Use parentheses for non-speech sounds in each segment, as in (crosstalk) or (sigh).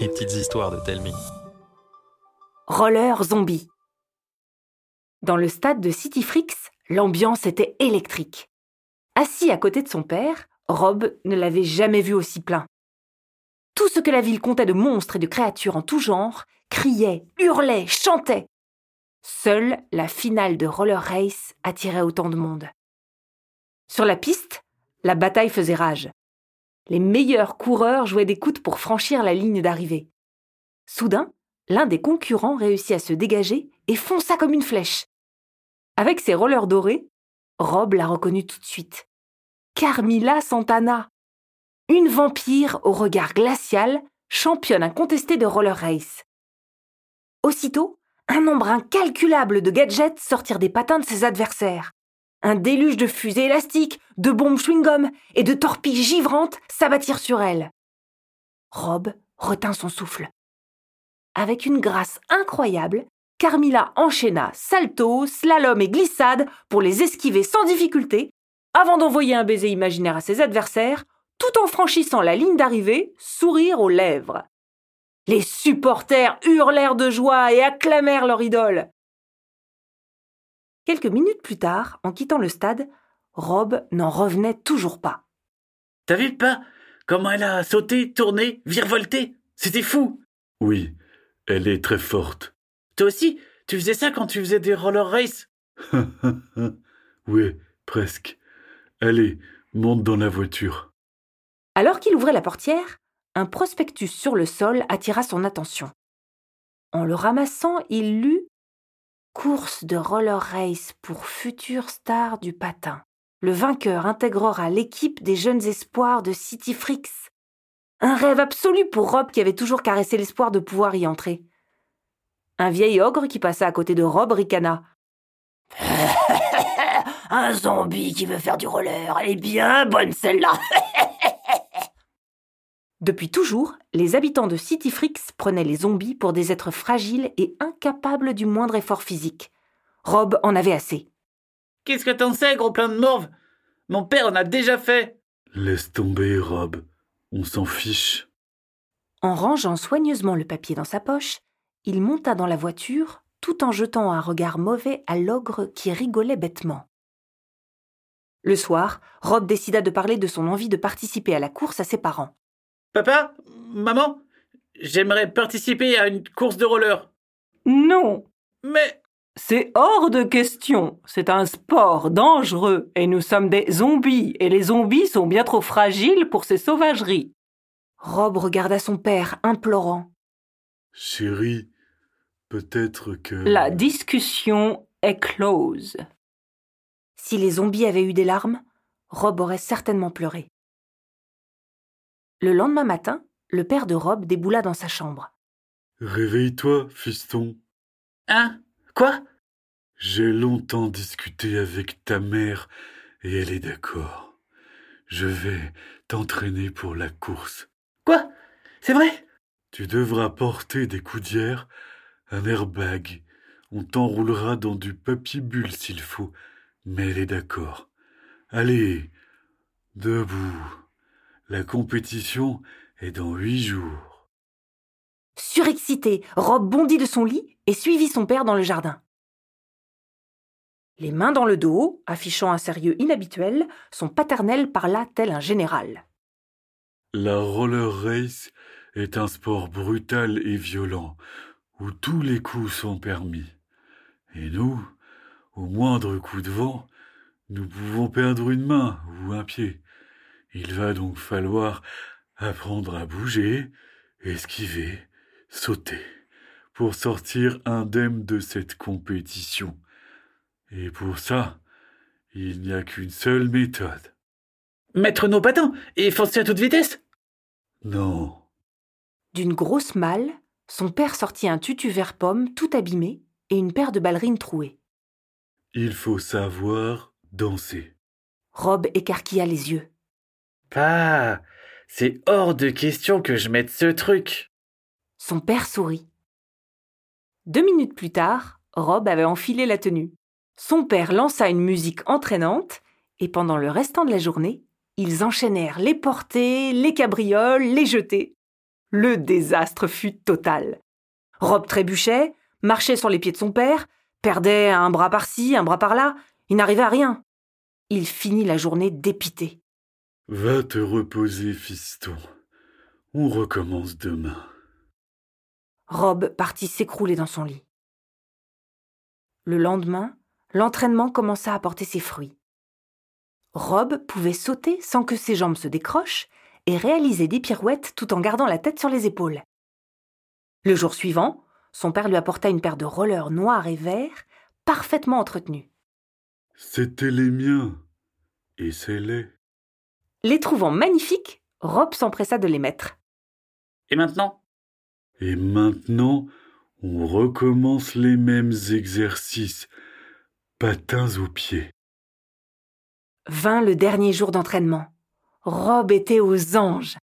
Les petites histoires de Telmi. Roller zombie. Dans le stade de Cityfrix, l'ambiance était électrique. Assis à côté de son père, Rob ne l'avait jamais vu aussi plein. Tout ce que la ville comptait de monstres et de créatures en tout genre criait, hurlait, chantait. Seule la finale de Roller Race attirait autant de monde. Sur la piste, la bataille faisait rage. Les meilleurs coureurs jouaient des coudes pour franchir la ligne d'arrivée. Soudain, l'un des concurrents réussit à se dégager et fonça comme une flèche. Avec ses rollers dorés, Rob l'a reconnue tout de suite. Carmilla Santana. Une vampire au regard glacial, championne incontestée de roller race. Aussitôt, un nombre incalculable de gadgets sortirent des patins de ses adversaires. Un déluge de fusées élastiques, de bombes chewing-gum et de torpilles givrantes s'abattirent sur elle. Rob retint son souffle. Avec une grâce incroyable, Carmilla enchaîna salto, slalom et glissade pour les esquiver sans difficulté, avant d'envoyer un baiser imaginaire à ses adversaires, tout en franchissant la ligne d'arrivée, sourire aux lèvres. Les supporters hurlèrent de joie et acclamèrent leur idole. Quelques minutes plus tard, en quittant le stade, Rob n'en revenait toujours pas. T'as vu pas? Comment elle a sauté, tourné, virevolté? C'était fou. Oui, elle est très forte. Toi aussi, tu faisais ça quand tu faisais des roller race (laughs) oui, presque. Allez, monte dans la voiture. Alors qu'il ouvrait la portière, un prospectus sur le sol attira son attention. En le ramassant, il lut Course de roller race pour futures stars du patin. Le vainqueur intégrera l'équipe des jeunes espoirs de Cityfrix. Un rêve absolu pour Rob qui avait toujours caressé l'espoir de pouvoir y entrer. Un vieil ogre qui passa à côté de Rob ricana. (laughs) Un zombie qui veut faire du roller, elle est bien bonne celle-là. (laughs) Depuis toujours, les habitants de Cityfrix prenaient les zombies pour des êtres fragiles et incapables du moindre effort physique. Rob en avait assez. Qu'est-ce que t'en sais, gros plein de morve? Mon père en a déjà fait. Laisse tomber, Rob. On s'en fiche. En rangeant soigneusement le papier dans sa poche, il monta dans la voiture tout en jetant un regard mauvais à l'ogre qui rigolait bêtement. Le soir, Rob décida de parler de son envie de participer à la course à ses parents. Papa Maman J'aimerais participer à une course de roller. Non. Mais. C'est hors de question. C'est un sport dangereux et nous sommes des zombies et les zombies sont bien trop fragiles pour ces sauvageries. Rob regarda son père, implorant. Chérie, peut-être que. La discussion est close. Si les zombies avaient eu des larmes, Rob aurait certainement pleuré. Le lendemain matin, le père de Rob déboula dans sa chambre. Réveille-toi, fiston. Hein? Quoi? J'ai longtemps discuté avec ta mère et elle est d'accord. Je vais t'entraîner pour la course. Quoi? C'est vrai? Tu devras porter des coudières, un airbag. On t'enroulera dans du papier bulle s'il faut, mais elle est d'accord. Allez, debout. La compétition est dans huit jours. Surexcité, Rob bondit de son lit et suivit son père dans le jardin. Les mains dans le dos, affichant un sérieux inhabituel, son paternel parla tel un général. La roller race est un sport brutal et violent, où tous les coups sont permis. Et nous, au moindre coup de vent, nous pouvons perdre une main ou un pied. Il va donc falloir apprendre à bouger, esquiver, sauter, pour sortir indemne de cette compétition. Et pour ça, il n'y a qu'une seule méthode. Mettre nos patins et foncer à toute vitesse? Non. D'une grosse malle, son père sortit un tutu vert pomme tout abîmé et une paire de ballerines trouées. Il faut savoir danser. Rob écarquilla les yeux. Ah, c'est hors de question que je mette ce truc. Son père sourit. Deux minutes plus tard, Rob avait enfilé la tenue. Son père lança une musique entraînante, et pendant le restant de la journée, ils enchaînèrent les portées, les cabrioles, les jetés. Le désastre fut total. Rob trébuchait, marchait sur les pieds de son père, perdait un bras par-ci, un bras par-là, il n'arrivait à rien. Il finit la journée dépité. Va te reposer, fiston. On recommence demain. Rob partit s'écrouler dans son lit. Le lendemain, l'entraînement commença à porter ses fruits. Rob pouvait sauter sans que ses jambes se décrochent et réaliser des pirouettes tout en gardant la tête sur les épaules. Le jour suivant, son père lui apporta une paire de rollers noirs et verts, parfaitement entretenus. C'était les miens. Et c'est les. Les trouvant magnifiques, Rob s'empressa de les mettre. Et maintenant? Et maintenant, on recommence les mêmes exercices. Patins aux pieds. Vint le dernier jour d'entraînement. Rob était aux anges.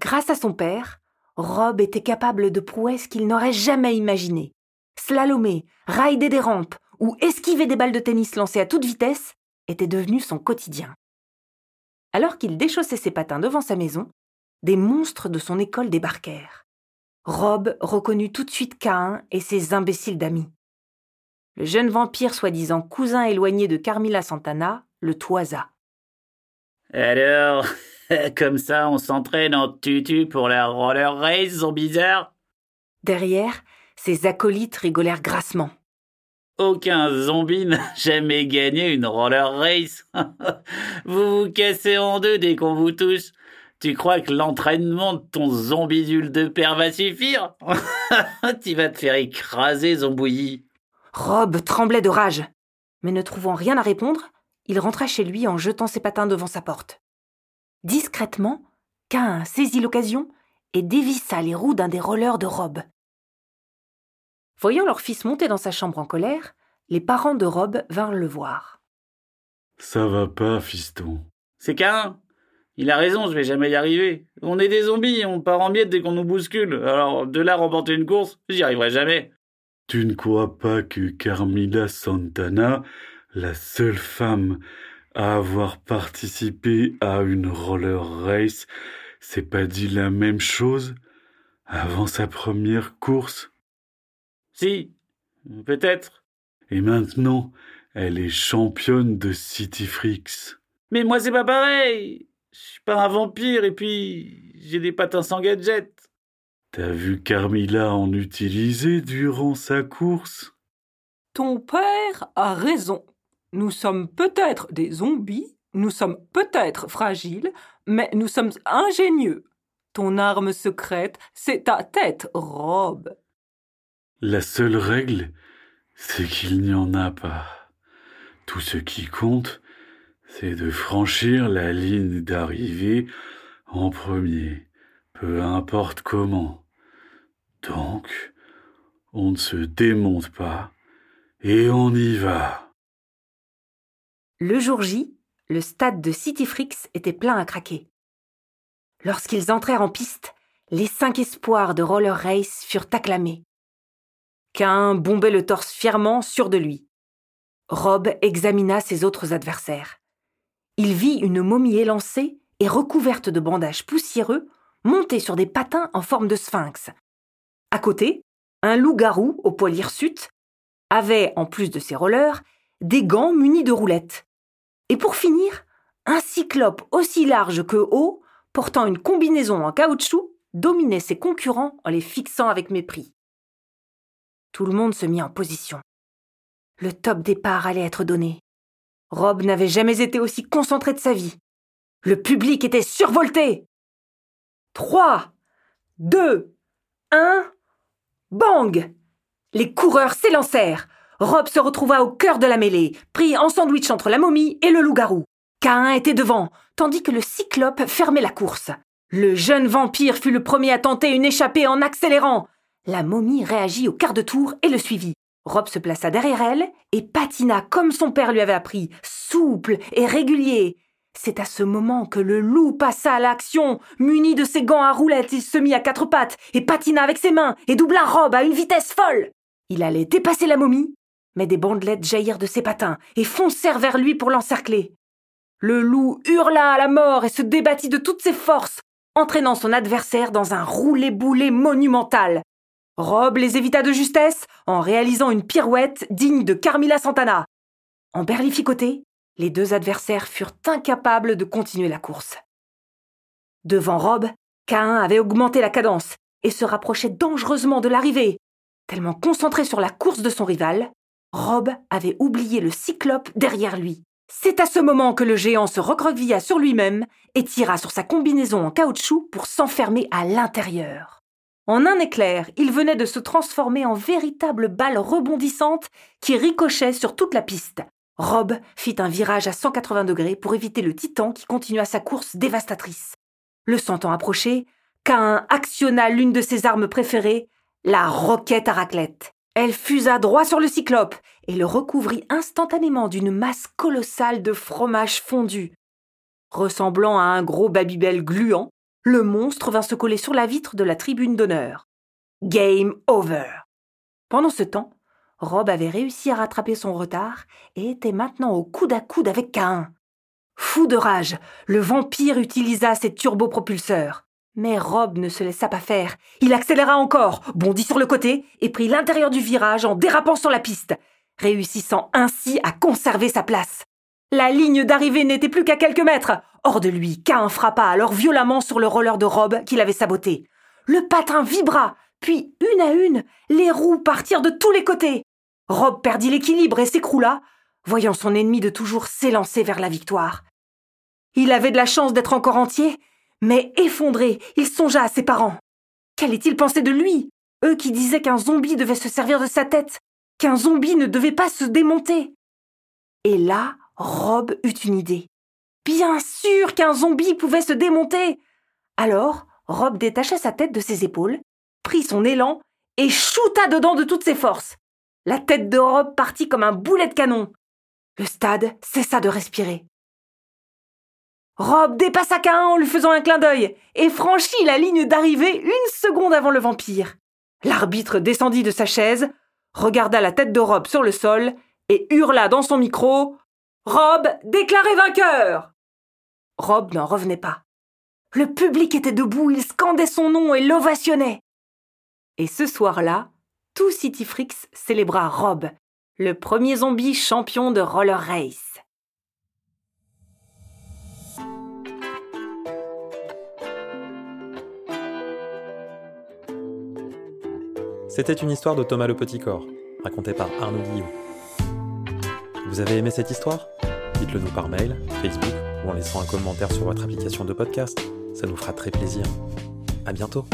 Grâce à son père, Rob était capable de prouesses qu'il n'aurait jamais imaginées. Slalomer, rider des rampes ou esquiver des balles de tennis lancées à toute vitesse était devenu son quotidien. Alors qu'il déchaussait ses patins devant sa maison, des monstres de son école débarquèrent. Rob reconnut tout de suite Cain et ses imbéciles d'amis. Le jeune vampire soi-disant cousin éloigné de Carmilla Santana le toisa. Alors, (laughs) comme ça, on s'entraîne en tutu pour la roller race, bizarre? Derrière, ses acolytes rigolèrent grassement. Aucun zombie n'a (laughs) jamais gagné une roller race. (laughs) vous vous cassez en deux dès qu'on vous touche. Tu crois que l'entraînement de ton zombidule de père va suffire? (laughs) Tu vas te faire écraser, zombouillis. Rob tremblait de rage. Mais ne trouvant rien à répondre, il rentra chez lui en jetant ses patins devant sa porte. Discrètement, Cain saisit l'occasion et dévissa les roues d'un des rollers de Rob. Voyant leur fils monter dans sa chambre en colère, les parents de Rob vinrent le voir. Ça va pas, fiston. C'est Cain. Il a raison, je vais jamais y arriver. On est des zombies, on part en miettes dès qu'on nous bouscule. Alors, de là remporter une course, j'y arriverai jamais. Tu ne crois pas que Carmilla Santana, la seule femme à avoir participé à une roller race, s'est pas dit la même chose avant sa première course? Si, peut-être. Et maintenant, elle est championne de City Freaks. Mais moi, c'est pas pareil. Je suis pas un vampire et puis j'ai des patins sans gadget. T'as vu Carmilla en utiliser durant sa course? Ton père a raison. Nous sommes peut-être des zombies, nous sommes peut-être fragiles, mais nous sommes ingénieux. Ton arme secrète, c'est ta tête, Rob. La seule règle, c'est qu'il n'y en a pas. Tout ce qui compte, c'est de franchir la ligne d'arrivée en premier, peu importe comment. Donc, on ne se démonte pas et on y va. Le jour J, le stade de Cityfrix était plein à craquer. Lorsqu'ils entrèrent en piste, les cinq espoirs de roller race furent acclamés. Cain bombait le torse fièrement, sûr de lui. Rob examina ses autres adversaires. Il vit une momie élancée et recouverte de bandages poussiéreux, montée sur des patins en forme de sphinx. À côté, un loup-garou au poil hirsute avait, en plus de ses rollers, des gants munis de roulettes. Et pour finir, un cyclope aussi large que haut, portant une combinaison en caoutchouc, dominait ses concurrents en les fixant avec mépris. Tout le monde se mit en position. Le top départ allait être donné. Rob n'avait jamais été aussi concentré de sa vie. Le public était survolté. Trois, deux, un, bang Les coureurs s'élancèrent. Rob se retrouva au cœur de la mêlée, pris en sandwich entre la momie et le loup-garou. Cain était devant, tandis que le cyclope fermait la course. Le jeune vampire fut le premier à tenter une échappée en accélérant. La momie réagit au quart de tour et le suivit. Rob se plaça derrière elle et patina comme son père lui avait appris, souple et régulier. C'est à ce moment que le loup passa à l'action. Muni de ses gants à roulettes, il se mit à quatre pattes et patina avec ses mains et doubla Rob à une vitesse folle. Il allait dépasser la momie, mais des bandelettes jaillirent de ses patins et foncèrent vers lui pour l'encercler. Le loup hurla à la mort et se débattit de toutes ses forces. entraînant son adversaire dans un roulé-boulé monumental. Rob les évita de justesse en réalisant une pirouette digne de Carmilla Santana. En berlificoté, les deux adversaires furent incapables de continuer la course. Devant Rob, Cain avait augmenté la cadence et se rapprochait dangereusement de l'arrivée. Tellement concentré sur la course de son rival, Rob avait oublié le cyclope derrière lui. C'est à ce moment que le géant se recroquevilla sur lui-même et tira sur sa combinaison en caoutchouc pour s'enfermer à l'intérieur. En un éclair, il venait de se transformer en véritable balle rebondissante qui ricochait sur toute la piste. Rob fit un virage à 180 degrés pour éviter le titan qui continua sa course dévastatrice. Le sentant approcher, Cain actionna l'une de ses armes préférées, la roquette à raclette. Elle fusa droit sur le cyclope et le recouvrit instantanément d'une masse colossale de fromage fondu. Ressemblant à un gros babybel gluant, le monstre vint se coller sur la vitre de la tribune d'honneur. Game over. Pendant ce temps, Rob avait réussi à rattraper son retard et était maintenant au coude à coude avec Cain. Fou de rage, le vampire utilisa ses turbopropulseurs. Mais Rob ne se laissa pas faire. Il accéléra encore, bondit sur le côté et prit l'intérieur du virage en dérapant sur la piste, réussissant ainsi à conserver sa place. La ligne d'arrivée n'était plus qu'à quelques mètres. Hors de lui, Cain frappa alors violemment sur le roller de Rob qu'il avait saboté. Le patin vibra, puis une à une, les roues partirent de tous les côtés. Rob perdit l'équilibre et s'écroula, voyant son ennemi de toujours s'élancer vers la victoire. Il avait de la chance d'être encore entier, mais effondré, il songea à ses parents. Qu'allaient-ils penser de lui? Eux qui disaient qu'un zombie devait se servir de sa tête, qu'un zombie ne devait pas se démonter. Et là, Rob eut une idée. Bien sûr qu'un zombie pouvait se démonter. Alors, Rob détacha sa tête de ses épaules, prit son élan et shoota dedans de toutes ses forces. La tête de Rob partit comme un boulet de canon. Le stade cessa de respirer. Rob dépassa Cain en lui faisant un clin d'œil et franchit la ligne d'arrivée une seconde avant le vampire. L'arbitre descendit de sa chaise, regarda la tête de Rob sur le sol et hurla dans son micro Rob déclaré vainqueur Rob n'en revenait pas. Le public était debout, il scandait son nom et l'ovationnait. Et ce soir-là, tout Cityfrix célébra Rob, le premier zombie champion de roller race. C'était une histoire de Thomas le Petit Corps, racontée par Arnaud Guillot. Vous avez aimé cette histoire? Dites-le nous par mail, Facebook ou en laissant un commentaire sur votre application de podcast. Ça nous fera très plaisir. À bientôt